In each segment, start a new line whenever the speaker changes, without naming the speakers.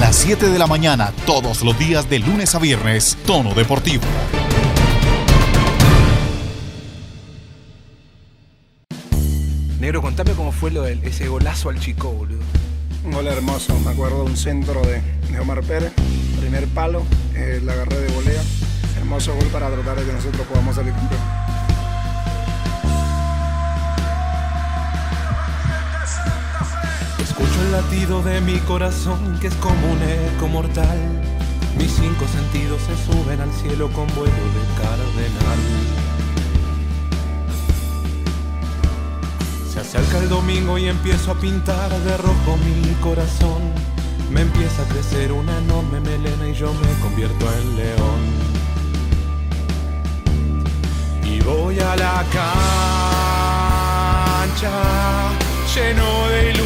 las 7 de la mañana, todos los días de lunes a viernes, Tono Deportivo.
Negro, contame cómo fue lo de ese golazo al Chico, boludo.
Un gol hermoso, me acuerdo de un centro de, de Omar Pérez, primer palo, eh, la agarré de volea. Hermoso gol para tratar de que nosotros podamos salir campeón.
Latido de mi corazón que es como un eco mortal. Mis cinco sentidos se suben al cielo con vuelo de cardenal. Se acerca el domingo y empiezo a pintar de rojo mi corazón. Me empieza a crecer una enorme melena y yo me convierto en león. Y voy a la cancha lleno de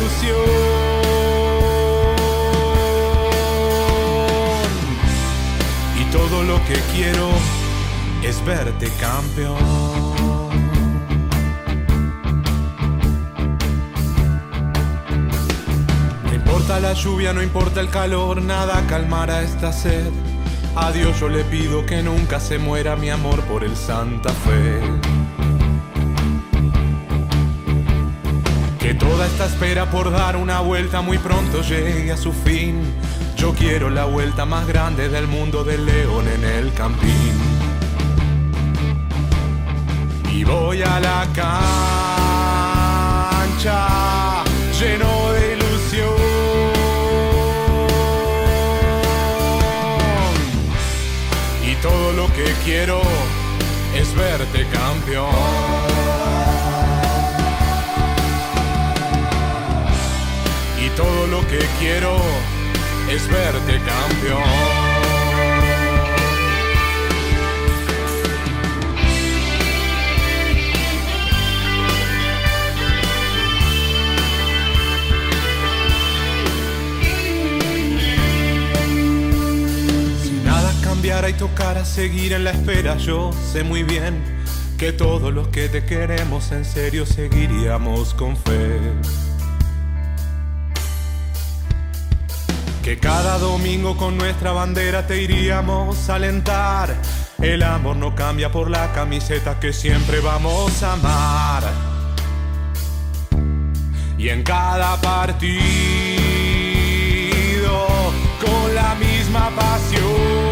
Lo que quiero es verte campeón. No importa la lluvia, no importa el calor, nada calmará esta sed. A Dios yo le pido que nunca se muera mi amor por el Santa Fe. Que toda esta espera por dar una vuelta muy pronto llegue a su fin. Yo quiero la vuelta más grande del mundo del león en el campín. Y voy a la cancha lleno de ilusión. Y todo lo que quiero es verte campeón. Y todo lo que quiero es verte campeón. Y tocara seguir en la espera, yo sé muy bien que todos los que te queremos en serio seguiríamos con fe. Que cada domingo con nuestra bandera te iríamos a alentar. El amor no cambia por la camiseta que siempre vamos a amar. Y en cada partido con la misma pasión.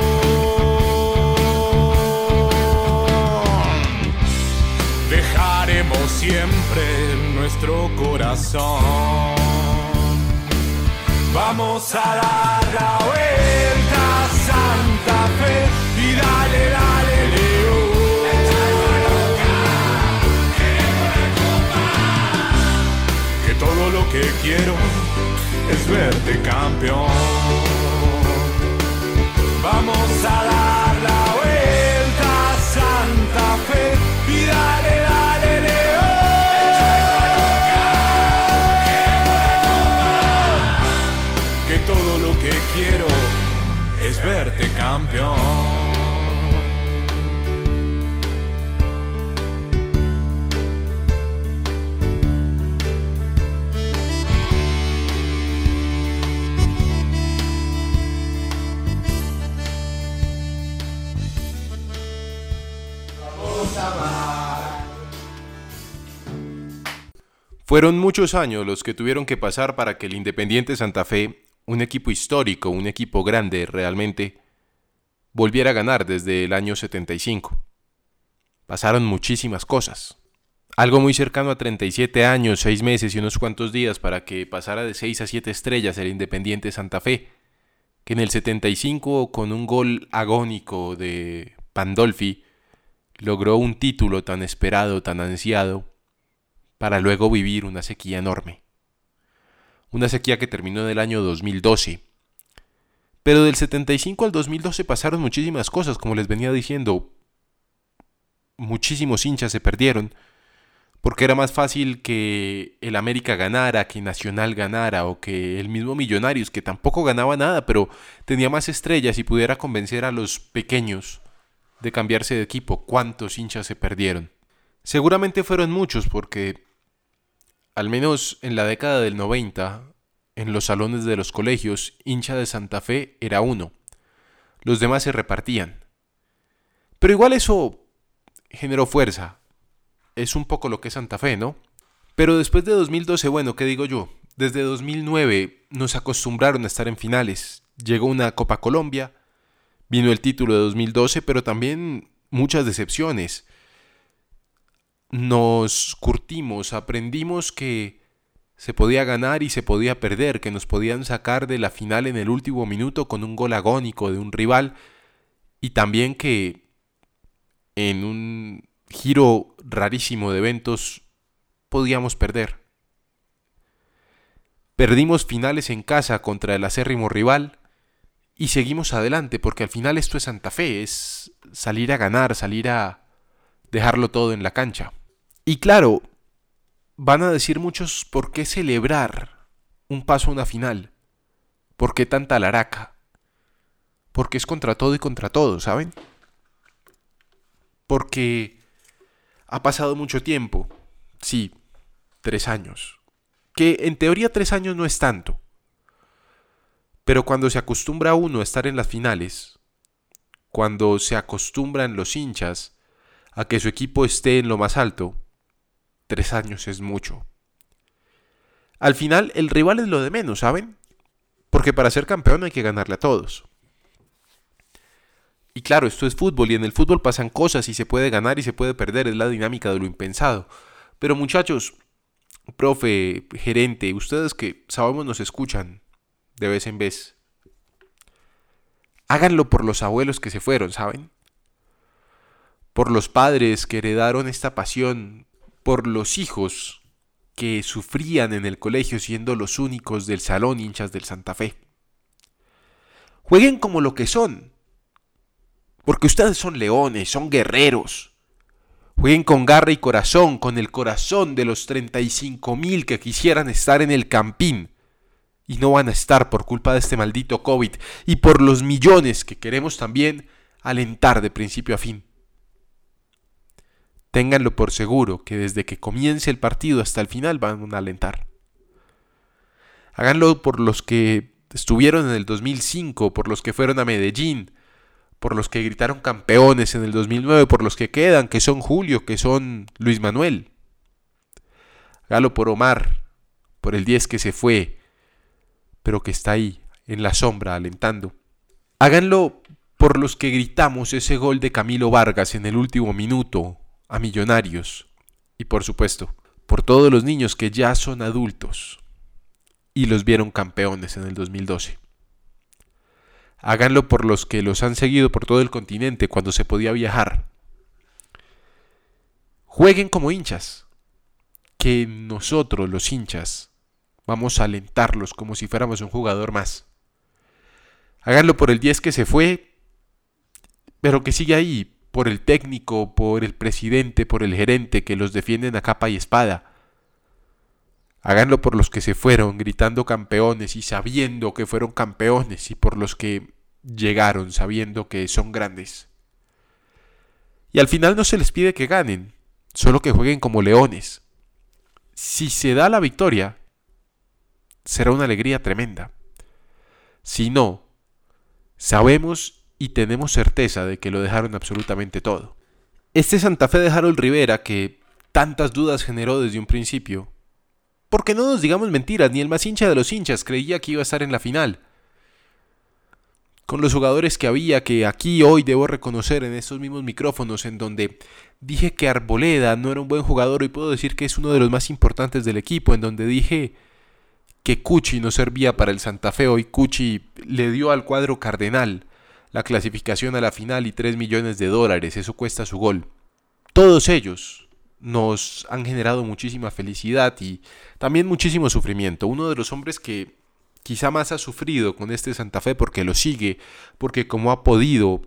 Dejaremos siempre nuestro corazón. Vamos a dar la vuelta a Santa Fe y dale, dale, Leo. Que todo lo que quiero es verte campeón. Vamos a dar la vuelta a Santa Fe verte campeón.
Fueron muchos años los que tuvieron que pasar para que el Independiente Santa Fe, un equipo histórico, un equipo grande realmente, volviera a ganar desde el año 75. Pasaron muchísimas cosas. Algo muy cercano a 37 años, 6 meses y unos cuantos días para que pasara de 6 a 7 estrellas el Independiente Santa Fe, que en el 75 con un gol agónico de Pandolfi logró un título tan esperado, tan ansiado, para luego vivir una sequía enorme. Una sequía que terminó en el año 2012. Pero del 75 al 2012 pasaron muchísimas cosas, como les venía diciendo. Muchísimos hinchas se perdieron, porque era más fácil que el América ganara, que Nacional ganara, o que el mismo Millonarios, que tampoco ganaba nada, pero tenía más estrellas y pudiera convencer a los pequeños de cambiarse de equipo. ¿Cuántos hinchas se perdieron? Seguramente fueron muchos, porque al menos en la década del 90, en los salones de los colegios, hincha de Santa Fe era uno. Los demás se repartían. Pero igual eso generó fuerza. Es un poco lo que es Santa Fe, ¿no? Pero después de 2012, bueno, ¿qué digo yo? Desde 2009 nos acostumbraron a estar en finales. Llegó una Copa Colombia, vino el título de 2012, pero también muchas decepciones. Nos curtimos, aprendimos que se podía ganar y se podía perder, que nos podían sacar de la final en el último minuto con un gol agónico de un rival y también que en un giro rarísimo de eventos podíamos perder. Perdimos finales en casa contra el acérrimo rival y seguimos adelante porque al final esto es Santa Fe, es salir a ganar, salir a dejarlo todo en la cancha. Y claro, van a decir muchos por qué celebrar un paso a una final, por qué tanta laraca, porque es contra todo y contra todo, ¿saben? Porque ha pasado mucho tiempo, sí, tres años. Que en teoría tres años no es tanto. Pero cuando se acostumbra uno a estar en las finales, cuando se acostumbran los hinchas a que su equipo esté en lo más alto, tres años es mucho. Al final el rival es lo de menos, ¿saben? Porque para ser campeón hay que ganarle a todos. Y claro, esto es fútbol y en el fútbol pasan cosas y se puede ganar y se puede perder, es la dinámica de lo impensado. Pero muchachos, profe, gerente, ustedes que sabemos nos escuchan de vez en vez, háganlo por los abuelos que se fueron, ¿saben? Por los padres que heredaron esta pasión, por los hijos que sufrían en el colegio siendo los únicos del salón hinchas del Santa Fe. Jueguen como lo que son, porque ustedes son leones, son guerreros. Jueguen con garra y corazón, con el corazón de los 35 mil que quisieran estar en el campín y no van a estar por culpa de este maldito COVID y por los millones que queremos también alentar de principio a fin. Ténganlo por seguro que desde que comience el partido hasta el final van a alentar. Háganlo por los que estuvieron en el 2005, por los que fueron a Medellín, por los que gritaron campeones en el 2009, por los que quedan, que son Julio, que son Luis Manuel. Galo por Omar, por el 10 que se fue, pero que está ahí, en la sombra, alentando. Háganlo por los que gritamos ese gol de Camilo Vargas en el último minuto a Millonarios. Y por supuesto, por todos los niños que ya son adultos y los vieron campeones en el 2012. Háganlo por los que los han seguido por todo el continente cuando se podía viajar. Jueguen como hinchas, que nosotros los hinchas vamos a alentarlos como si fuéramos un jugador más. Háganlo por el 10 que se fue, pero que sigue ahí, por el técnico, por el presidente, por el gerente que los defienden a capa y espada. Háganlo por los que se fueron gritando campeones y sabiendo que fueron campeones y por los que llegaron sabiendo que son grandes. Y al final no se les pide que ganen, solo que jueguen como leones. Si se da la victoria, será una alegría tremenda. Si no, sabemos y tenemos certeza de que lo dejaron absolutamente todo. Este Santa Fe de Harold Rivera, que tantas dudas generó desde un principio, porque no nos digamos mentiras, ni el más hincha de los hinchas creía que iba a estar en la final. Con los jugadores que había, que aquí hoy debo reconocer en estos mismos micrófonos, en donde dije que Arboleda no era un buen jugador, y puedo decir que es uno de los más importantes del equipo, en donde dije que Cuchi no servía para el Santa Fe, hoy Cuchi le dio al cuadro cardenal la clasificación a la final y 3 millones de dólares, eso cuesta su gol. Todos ellos nos han generado muchísima felicidad y también muchísimo sufrimiento. Uno de los hombres que quizá más ha sufrido con este Santa Fe porque lo sigue, porque como ha podido,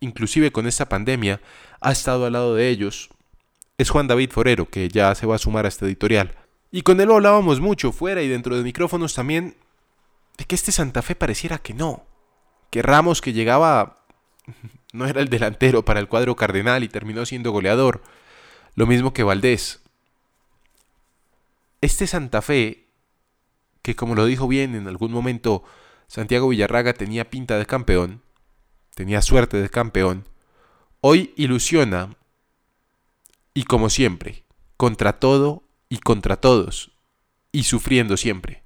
inclusive con esta pandemia, ha estado al lado de ellos, es Juan David Forero, que ya se va a sumar a este editorial. Y con él hablábamos mucho, fuera y dentro de micrófonos también, de que este Santa Fe pareciera que no, Ramos que llegaba no era el delantero para el cuadro cardenal y terminó siendo goleador, lo mismo que Valdés. Este Santa Fe, que como lo dijo bien en algún momento Santiago Villarraga tenía pinta de campeón, tenía suerte de campeón, hoy ilusiona y como siempre, contra todo y contra todos, y sufriendo siempre.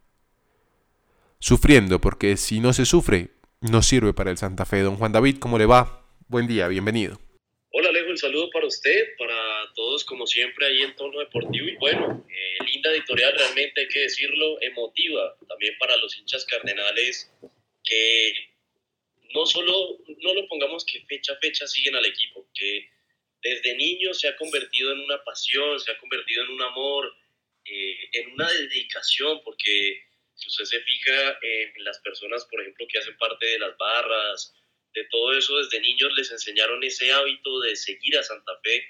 Sufriendo porque si no se sufre, no sirve para el Santa Fe. Don Juan David, ¿cómo le va? Buen día, bienvenido.
Hola Alejo, un saludo para usted, para todos como siempre ahí en Tono Deportivo y bueno, eh, linda editorial realmente hay que decirlo, emotiva también para los hinchas cardenales que no solo, no lo pongamos que fecha a fecha siguen al equipo, que desde niño se ha convertido en una pasión, se ha convertido en un amor, eh, en una dedicación, porque usted se fija en las personas, por ejemplo, que hacen parte de las barras, de todo eso, desde niños les enseñaron ese hábito de seguir a Santa Fe,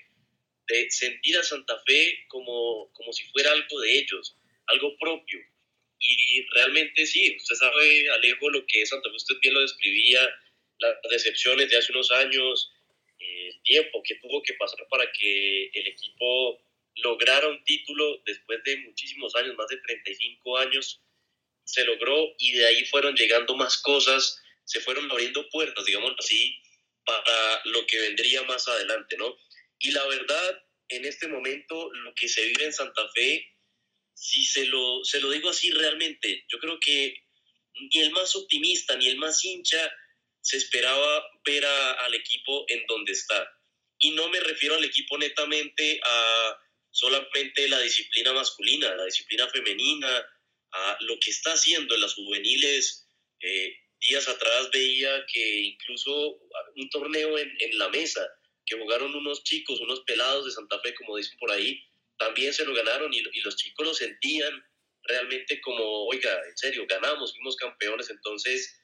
de sentir a Santa Fe como, como si fuera algo de ellos, algo propio. Y realmente sí, usted sabe, Alejo, lo que es Santa Fe, usted bien lo describía, las decepciones de hace unos años, el tiempo que tuvo que pasar para que el equipo lograra un título después de muchísimos años, más de 35 años, se logró y de ahí fueron llegando más cosas, se fueron abriendo puertas, digamos así, para lo que vendría más adelante, ¿no? Y la verdad, en este momento, lo que se vive en Santa Fe, si se lo, se lo digo así realmente, yo creo que ni el más optimista ni el más hincha se esperaba ver al equipo en donde está. Y no me refiero al equipo netamente a solamente la disciplina masculina, la disciplina femenina, a lo que está haciendo en las juveniles. Eh, días atrás veía que incluso un torneo en, en, la mesa, que jugaron unos chicos, unos pelados de Santa Fe, como dicen por ahí, también se lo ganaron y, y los chicos lo sentían realmente como, oiga, en serio, ganamos, fuimos campeones, entonces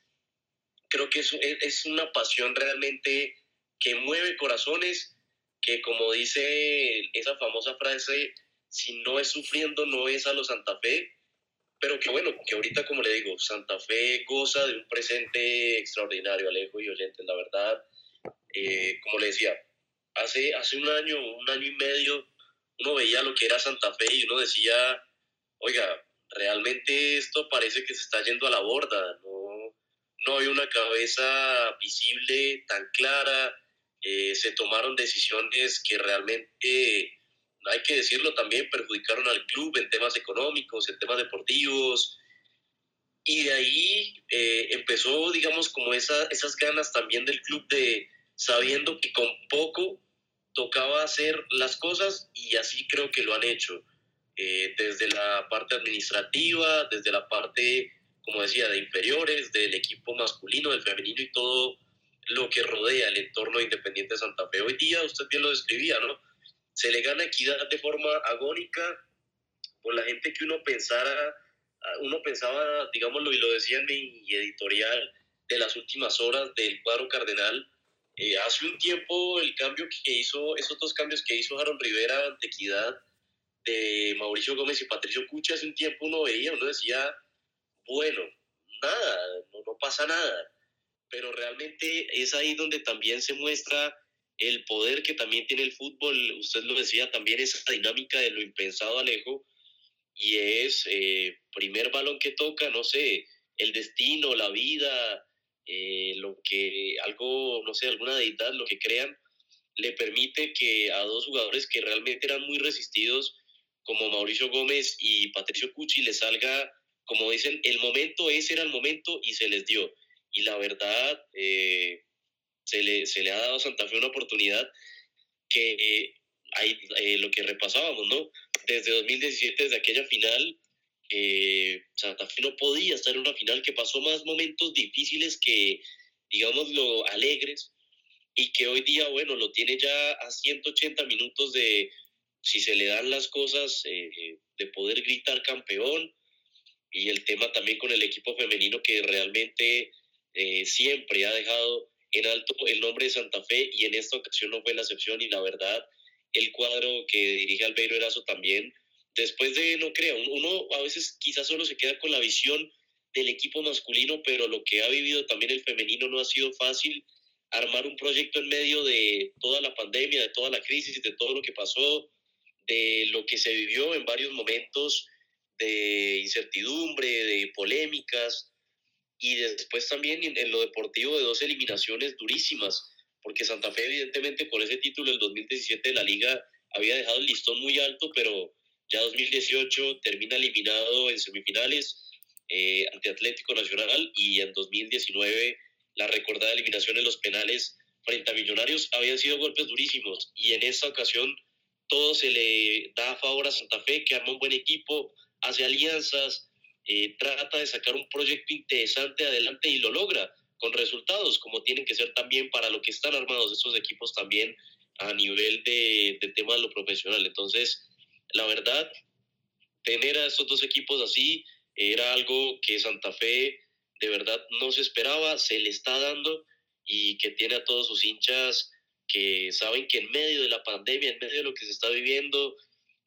creo que es, es una pasión realmente que mueve corazones, que como dice esa famosa frase, si no es sufriendo, no es a los Santa Fe, pero que bueno, que ahorita como le digo, Santa Fe goza de un presente extraordinario, Alejo y oyentes, la verdad, eh, como le decía, hace, hace un año, un año y medio, uno veía lo que era Santa Fe y uno decía, oiga, realmente esto parece que se está yendo a la borda, no, no hay una cabeza visible tan clara, eh, se tomaron decisiones que realmente hay que decirlo también, perjudicaron al club en temas económicos, en temas deportivos. Y de ahí eh, empezó, digamos, como esa, esas ganas también del club de sabiendo que con poco tocaba hacer las cosas y así creo que lo han hecho. Eh, desde la parte administrativa, desde la parte, como decía, de inferiores, del equipo masculino, del femenino y todo lo que rodea el entorno Independiente Santa Fe. Hoy día, usted bien lo describía, ¿no? Se le gana equidad de forma agónica por la gente que uno pensara, uno pensaba, digámoslo, y lo decía en mi editorial de las últimas horas del cuadro cardenal, eh, hace un tiempo el cambio que hizo, esos dos cambios que hizo Aaron Rivera ante equidad de Mauricio Gómez y Patricio Cucha, hace un tiempo uno veía, uno decía, bueno, nada, no pasa nada, pero realmente es ahí donde también se muestra el poder que también tiene el fútbol, usted lo decía, también esa dinámica de lo impensado, Alejo, y es eh, primer balón que toca, no sé, el destino, la vida, eh, lo que, algo, no sé, alguna deidad, lo que crean, le permite que a dos jugadores que realmente eran muy resistidos, como Mauricio Gómez y Patricio Cucci, le salga, como dicen, el momento, ese era el momento y se les dio. Y la verdad, eh, se le, se le ha dado a Santa Fe una oportunidad que eh, hay eh, lo que repasábamos, ¿no? Desde 2017, desde aquella final, eh, Santa Fe no podía estar en una final que pasó más momentos difíciles que, digamos, lo alegres y que hoy día, bueno, lo tiene ya a 180 minutos de, si se le dan las cosas, de poder gritar campeón y el tema también con el equipo femenino que realmente siempre ha dejado en alto el nombre de Santa Fe y en esta ocasión no fue la excepción y la verdad el cuadro que dirige Albeiro Erazo también, después de, no crea, uno a veces quizás solo se queda con la visión del equipo masculino, pero lo que ha vivido también el femenino no ha sido fácil. Armar un proyecto en medio de toda la pandemia, de toda la crisis, de todo lo que pasó, de lo que se vivió en varios momentos de incertidumbre, de polémicas y después también en, lo deportivo de dos eliminaciones durísimas, porque Santa Fe evidentemente con ese título del 2017 de la liga había dejado el listón muy alto, pero ya 2018 termina eliminado en semifinales eh, ante Atlético Nacional y en 2019 la recordada eliminación en los penales frente a Millonarios habían sido golpes durísimos y en esta ocasión todo se le da a favor a Santa Fe, que arma un buen equipo, hace alianzas, eh, trata de sacar un proyecto interesante adelante y lo logra con resultados, como tienen que ser también para lo que están armados estos equipos también a nivel de, de tema de lo profesional. Entonces, la verdad, tener a estos dos equipos así era algo que Santa Fe de verdad no se esperaba, se le está dando y que tiene a todos sus hinchas que saben que en medio de la pandemia, en medio de lo que se está viviendo,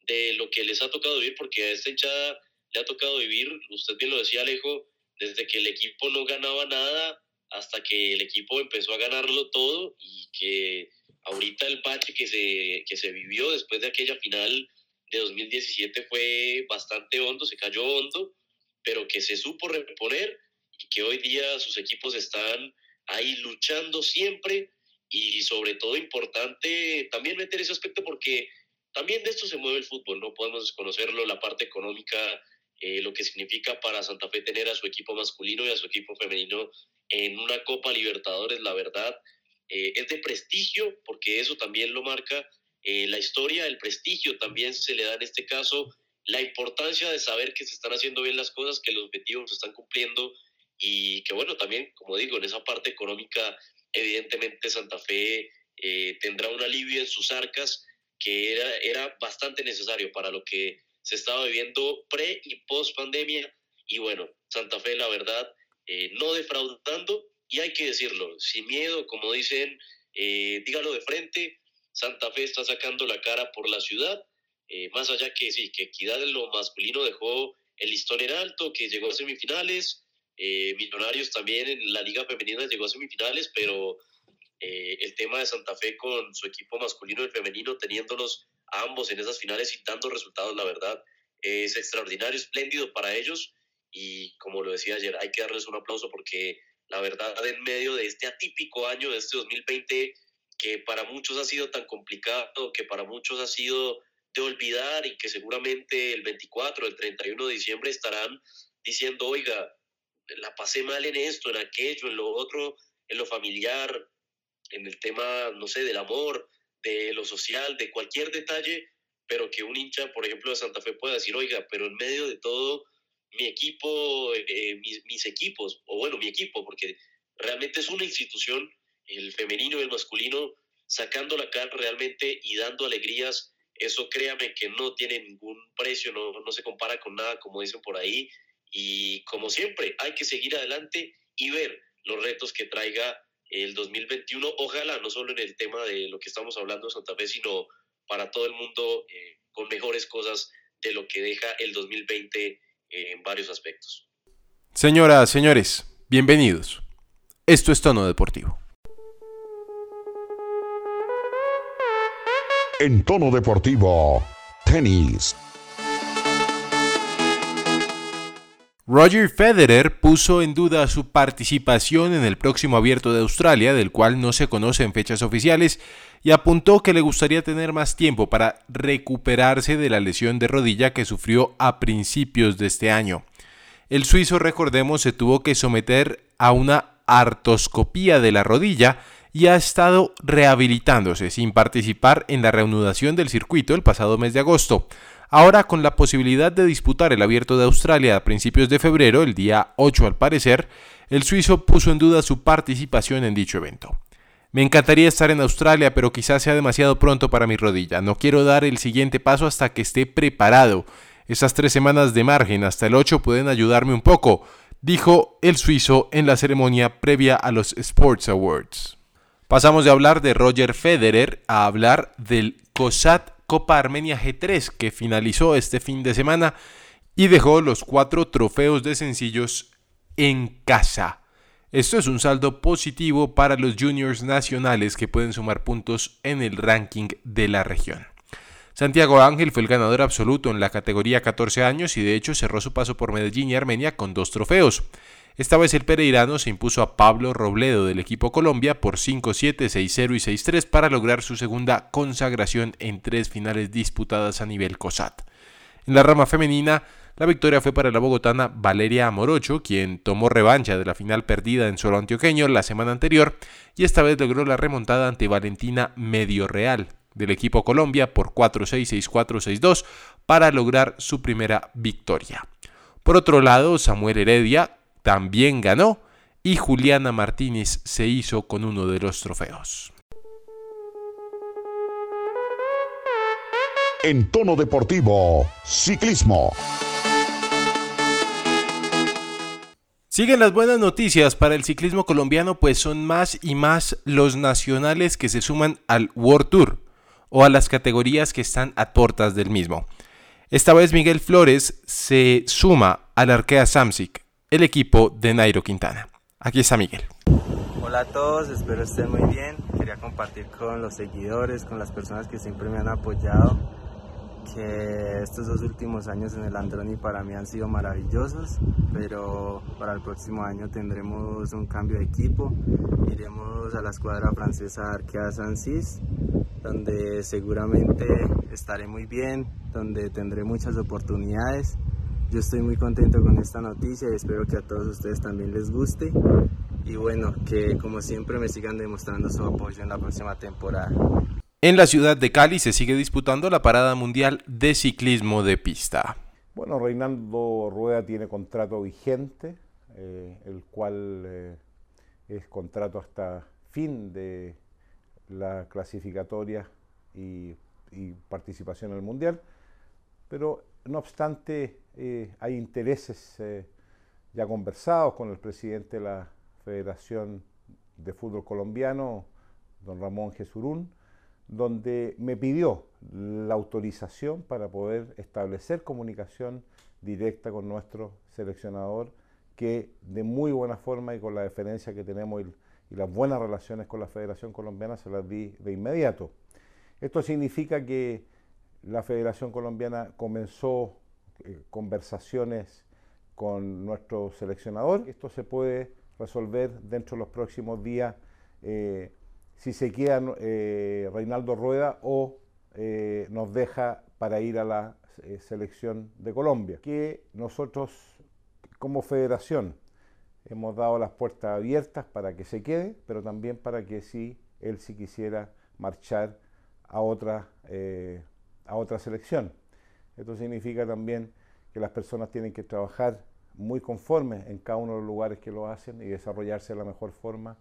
de lo que les ha tocado vivir, porque a esta hinchada le ha tocado vivir, usted bien lo decía Alejo, desde que el equipo no ganaba nada hasta que el equipo empezó a ganarlo todo y que ahorita el bache que se, que se vivió después de aquella final de 2017 fue bastante hondo, se cayó hondo, pero que se supo reponer y que hoy día sus equipos están ahí luchando siempre y sobre todo importante también meter ese aspecto porque también de esto se mueve el fútbol, no podemos desconocerlo, la parte económica, eh, lo que significa para Santa Fe tener a su equipo masculino y a su equipo femenino en una Copa Libertadores, la verdad, eh, es de prestigio porque eso también lo marca eh, la historia, el prestigio también se le da en este caso, la importancia de saber que se están haciendo bien las cosas, que los objetivos se están cumpliendo y que bueno, también, como digo, en esa parte económica, evidentemente Santa Fe eh, tendrá un alivio en sus arcas que era, era bastante necesario para lo que se estaba viviendo pre y post pandemia. Y bueno, Santa Fe, la verdad, eh, no defraudando, y hay que decirlo, sin miedo, como dicen, eh, dígalo de frente, Santa Fe está sacando la cara por la ciudad, más allá que sí, que Equidad en lo masculino dejó el listón en alto, que llegó a semifinales, eh, Millonarios también en la Liga Femenina llegó a semifinales, pero eh, el tema de Santa Fe con su equipo masculino y femenino, teniéndolos ambos en esas finales y dando resultados, la verdad, es extraordinario, espléndido para ellos. Y como lo decía ayer, hay que darles un aplauso porque la verdad, en medio de este atípico año, de este 2020, que para muchos ha sido tan complicado, que para muchos ha sido de olvidar y que seguramente el 24, el 31 de diciembre estarán diciendo, oiga, la pasé mal en esto, en aquello, en lo otro, en lo familiar, en el tema, no sé, del amor, de lo social, de cualquier detalle, pero que un hincha, por ejemplo, de Santa Fe pueda decir, oiga, pero en medio de todo, mi equipo, eh, mis, mis, equipos, o bueno, mi equipo, porque realmente es una institución, el femenino y el masculino, sacando la cara realmente y dando alegrías, eso créame que no tiene ningún precio, no, no se compara con nada, como dicen por ahí, y como siempre, hay que seguir adelante y ver los retos que traiga el 2021. Ojalá no solo en el tema de lo que estamos hablando de Santa Fe, sino para todo el mundo eh, con mejores cosas de lo que deja el 2020 eh, en varios aspectos.
Señoras, señores, bienvenidos. Esto es Tono Deportivo.
En Tono Deportivo, tenis.
Roger Federer puso en duda su participación en el próximo abierto de Australia, del cual no se conocen fechas oficiales, y apuntó que le gustaría tener más tiempo para recuperarse de la lesión de rodilla que sufrió a principios de este año. El suizo, recordemos, se tuvo que someter a una artoscopía de la rodilla y ha estado rehabilitándose sin participar en la reanudación del circuito el pasado mes de agosto. Ahora con la posibilidad de disputar el abierto de Australia a principios de febrero, el día 8 al parecer, el suizo puso en duda su participación en dicho evento. Me encantaría estar en Australia, pero quizás sea demasiado pronto para mi rodilla. No quiero dar el siguiente paso hasta que esté preparado. Esas tres semanas de margen hasta el 8 pueden ayudarme un poco, dijo el suizo en la ceremonia previa a los Sports Awards. Pasamos de hablar de Roger Federer a hablar del COSAT Copa Armenia G3 que finalizó este fin de semana y dejó los cuatro trofeos de sencillos en casa. Esto es un saldo positivo para los juniors nacionales que pueden sumar puntos en el ranking de la región. Santiago Ángel fue el ganador absoluto en la categoría 14 años y de hecho cerró su paso por Medellín y Armenia con dos trofeos. Esta vez el pereirano se impuso a Pablo Robledo del equipo Colombia por 5-7, 6-0 y 6-3 para lograr su segunda consagración en tres finales disputadas a nivel COSAT. En la rama femenina, la victoria fue para la bogotana Valeria Amorocho, quien tomó revancha de la final perdida en suelo antioqueño la semana anterior y esta vez logró la remontada ante Valentina Medio Real del equipo Colombia por 4-6, 6-4, 6-2 para lograr su primera victoria. Por otro lado, Samuel Heredia también ganó y Juliana Martínez se hizo con uno de los trofeos.
En tono deportivo, ciclismo.
Siguen las buenas noticias para el ciclismo colombiano, pues son más y más los nacionales que se suman al World Tour o a las categorías que están a puertas del mismo. Esta vez Miguel Flores se suma al Arkea Samsic, el equipo de Nairo Quintana. Aquí está Miguel.
Hola a todos, espero estén muy bien. Quería compartir con los seguidores, con las personas que siempre me han apoyado que estos dos últimos años en el Androni para mí han sido maravillosos, pero para el próximo año tendremos un cambio de equipo. Iremos a la escuadra francesa Arkea Sansis, donde seguramente estaré muy bien, donde tendré muchas oportunidades. Yo estoy muy contento con esta noticia y espero que a todos ustedes también les guste. Y bueno, que como siempre me sigan demostrando su apoyo en la próxima temporada.
En la ciudad de Cali se sigue disputando la parada mundial de ciclismo de pista.
Bueno, Reinaldo Rueda tiene contrato vigente, eh, el cual eh, es contrato hasta fin de la clasificatoria y, participación en el mundial, pero no obstante eh, hay intereses ya conversados con el presidente de la Federación de Fútbol Colombiano, don Ramón Jesurún, donde me pidió la autorización para poder establecer comunicación directa con nuestro seleccionador, que de muy buena forma y con la deferencia que tenemos y, las buenas relaciones con la Federación Colombiana se las di de inmediato. Esto significa que la Federación Colombiana comenzó eh, conversaciones con nuestro seleccionador. Esto se puede resolver dentro de los próximos días. Eh, si se queda eh, Reinaldo Rueda o nos deja para ir a la selección de Colombia. Que nosotros como federación hemos dado las puertas abiertas para que se quede, pero también para que si él si quisiera marchar a otra, a otra selección. Esto significa también que las personas tienen que trabajar muy conformes en cada uno de los lugares que lo hacen y desarrollarse de la mejor forma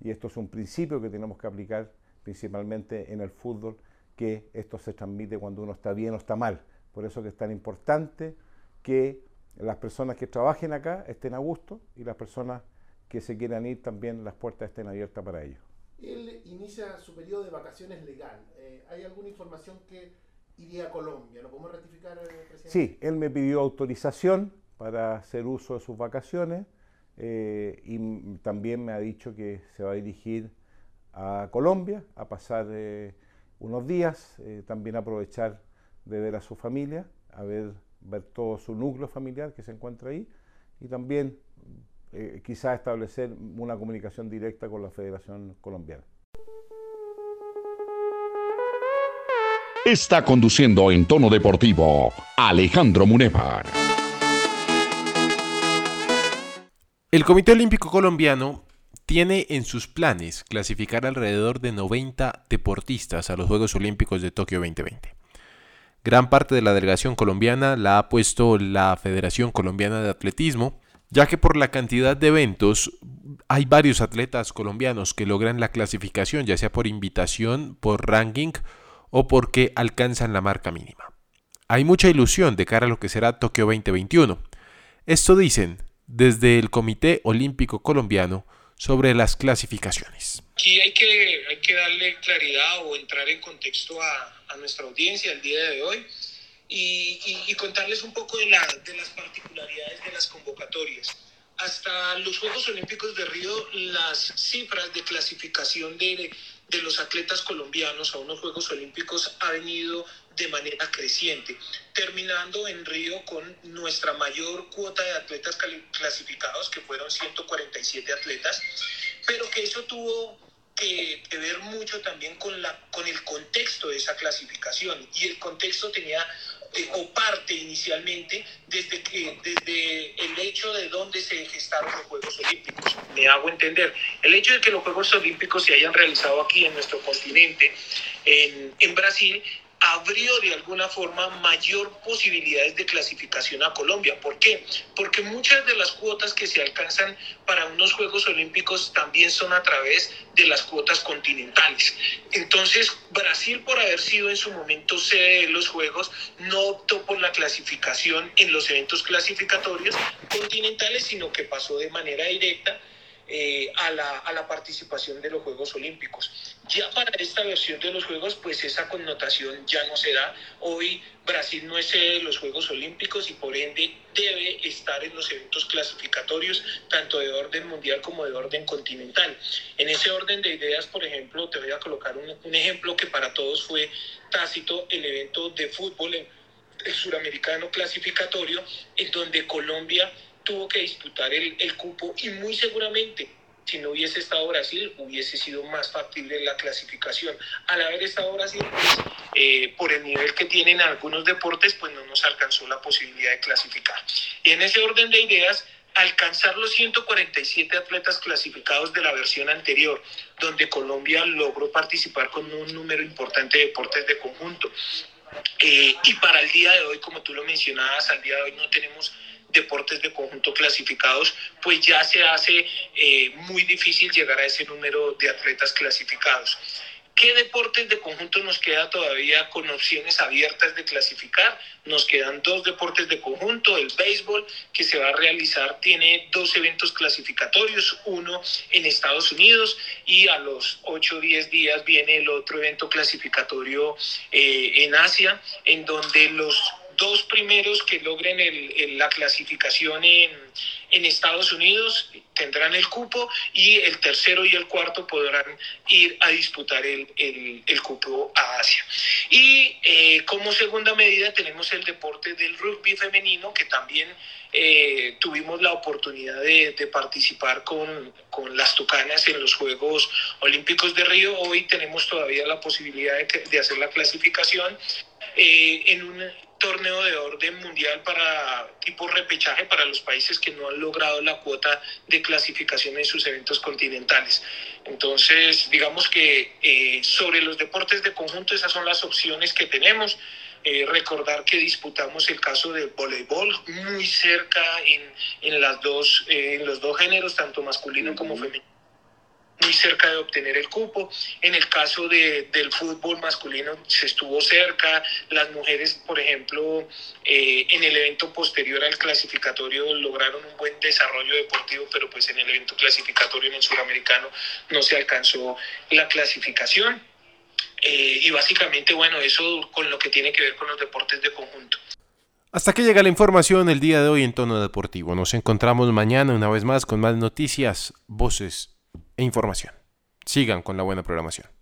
y esto es un principio que tenemos que aplicar principalmente en el fútbol, que esto se transmite cuando uno está bien o está mal. Por eso que es tan importante que las personas que trabajen acá estén a gusto y las personas que se quieran ir también las puertas estén abiertas para ellos.
Él inicia su periodo de vacaciones legal. Eh, ¿Hay alguna información que iría a Colombia? ¿Lo podemos ratificar, eh, presidente?
Sí, él me pidió autorización para hacer uso de sus vacaciones. Eh, y también me ha dicho que se va a dirigir a Colombia a pasar eh, unos días, también aprovechar de ver a su familia, a ver, ver todo su núcleo familiar que se encuentra ahí y también quizás establecer una comunicación directa con la Federación Colombiana.
Está conduciendo en tono deportivo Alejandro Munevar.
El Comité Olímpico Colombiano tiene en sus planes clasificar alrededor de 90 deportistas a los Juegos Olímpicos de Tokio 2020. Gran parte de la delegación colombiana la ha puesto la Federación Colombiana de Atletismo, ya que por la cantidad de eventos hay varios atletas colombianos que logran la clasificación, ya sea por invitación, por ranking o porque alcanzan la marca mínima. Hay mucha ilusión de cara a lo que será Tokio 2021. Esto dicen desde el Comité Olímpico Colombiano sobre las clasificaciones.
Aquí hay que, darle claridad o entrar en contexto a, nuestra audiencia el día de hoy y, contarles un poco de, de, las particularidades de las convocatorias. hasta los Juegos Olímpicos de Río, las cifras de clasificación de, de los atletas colombianos a unos Juegos Olímpicos ha venido de manera creciente, terminando en Río con nuestra mayor cuota de atletas clasificados, que fueron 147 atletas, pero que eso tuvo que, que, ver mucho también con, la, con el contexto de esa clasificación. Y el contexto tenía o parte inicialmente desde, que, desde el hecho de dónde se gestaron los Juegos Olímpicos. Me hago entender. El hecho de que los Juegos Olímpicos se hayan realizado aquí en nuestro continente, en, en Brasil, abrió de alguna forma mayor posibilidades de clasificación a Colombia. ¿Por qué? Porque muchas de las cuotas que se alcanzan para unos Juegos Olímpicos también son a través de las cuotas continentales. Entonces, Brasil, por haber sido en su momento sede de los Juegos, no optó por la clasificación en los eventos clasificatorios continentales, sino que pasó de manera directa eh, a, la, a, la, participación de los Juegos Olímpicos. Ya para esta versión de los Juegos, pues esa connotación ya no se da. Hoy Brasil no es sede de los Juegos Olímpicos y por ende debe estar en los eventos clasificatorios, tanto de orden mundial como de orden continental. En ese orden de ideas, por ejemplo, te voy a colocar un, un ejemplo que para todos fue tácito, el evento de fútbol, el suramericano clasificatorio, en donde Colombia tuvo que disputar el, el, cupo y muy seguramente si no hubiese estado Brasil hubiese sido más factible la clasificación. Al haber estado Brasil, pues, eh, por el nivel que tienen algunos deportes, pues no nos alcanzó la posibilidad de clasificar. Y en ese orden de ideas, alcanzar los 147 atletas clasificados de la versión anterior, donde Colombia logró participar con un número importante de deportes de conjunto. Eh, y para el día de hoy, como tú lo mencionabas, al día de hoy no tenemos deportes de conjunto clasificados, pues ya se hace eh, muy difícil llegar a ese número de atletas clasificados. ¿Qué deportes de conjunto nos queda todavía con opciones abiertas de clasificar? Nos quedan dos deportes de conjunto, el béisbol que se va a realizar tiene dos eventos clasificatorios, uno en Estados Unidos y a los 8 o 10 días viene el otro evento clasificatorio eh, en Asia, en donde los dos primeros que logren el, el, la clasificación en, Estados Unidos tendrán el cupo y el tercero y el cuarto podrán ir a disputar el, cupo a Asia. Y eh, como segunda medida tenemos el deporte del rugby femenino que también eh, tuvimos la oportunidad de, participar con, con, las Tucanas en los Juegos Olímpicos de Río. Hoy tenemos todavía la posibilidad de, de hacer la clasificación eh, en un torneo de orden mundial para tipo repechaje para los países que no han logrado la cuota de clasificación en sus eventos continentales. Entonces, digamos que eh, sobre los deportes de conjunto, esas son las opciones que tenemos. Eh, recordar que disputamos el caso del voleibol muy cerca en, en, las dos, eh, en los dos géneros, tanto masculino como femenino muy cerca de obtener el cupo. En el caso de, del fútbol masculino se estuvo cerca. Las mujeres, por ejemplo, eh, en el evento posterior al clasificatorio lograron un buen desarrollo deportivo, pero pues en el evento clasificatorio en el suramericano no se alcanzó la clasificación. Eh, y básicamente, bueno, eso con lo que tiene que ver con los deportes de conjunto.
Hasta que llega la información el día de hoy en tono deportivo. Nos encontramos mañana una vez más con más noticias, voces e información. Sigan con la buena programación.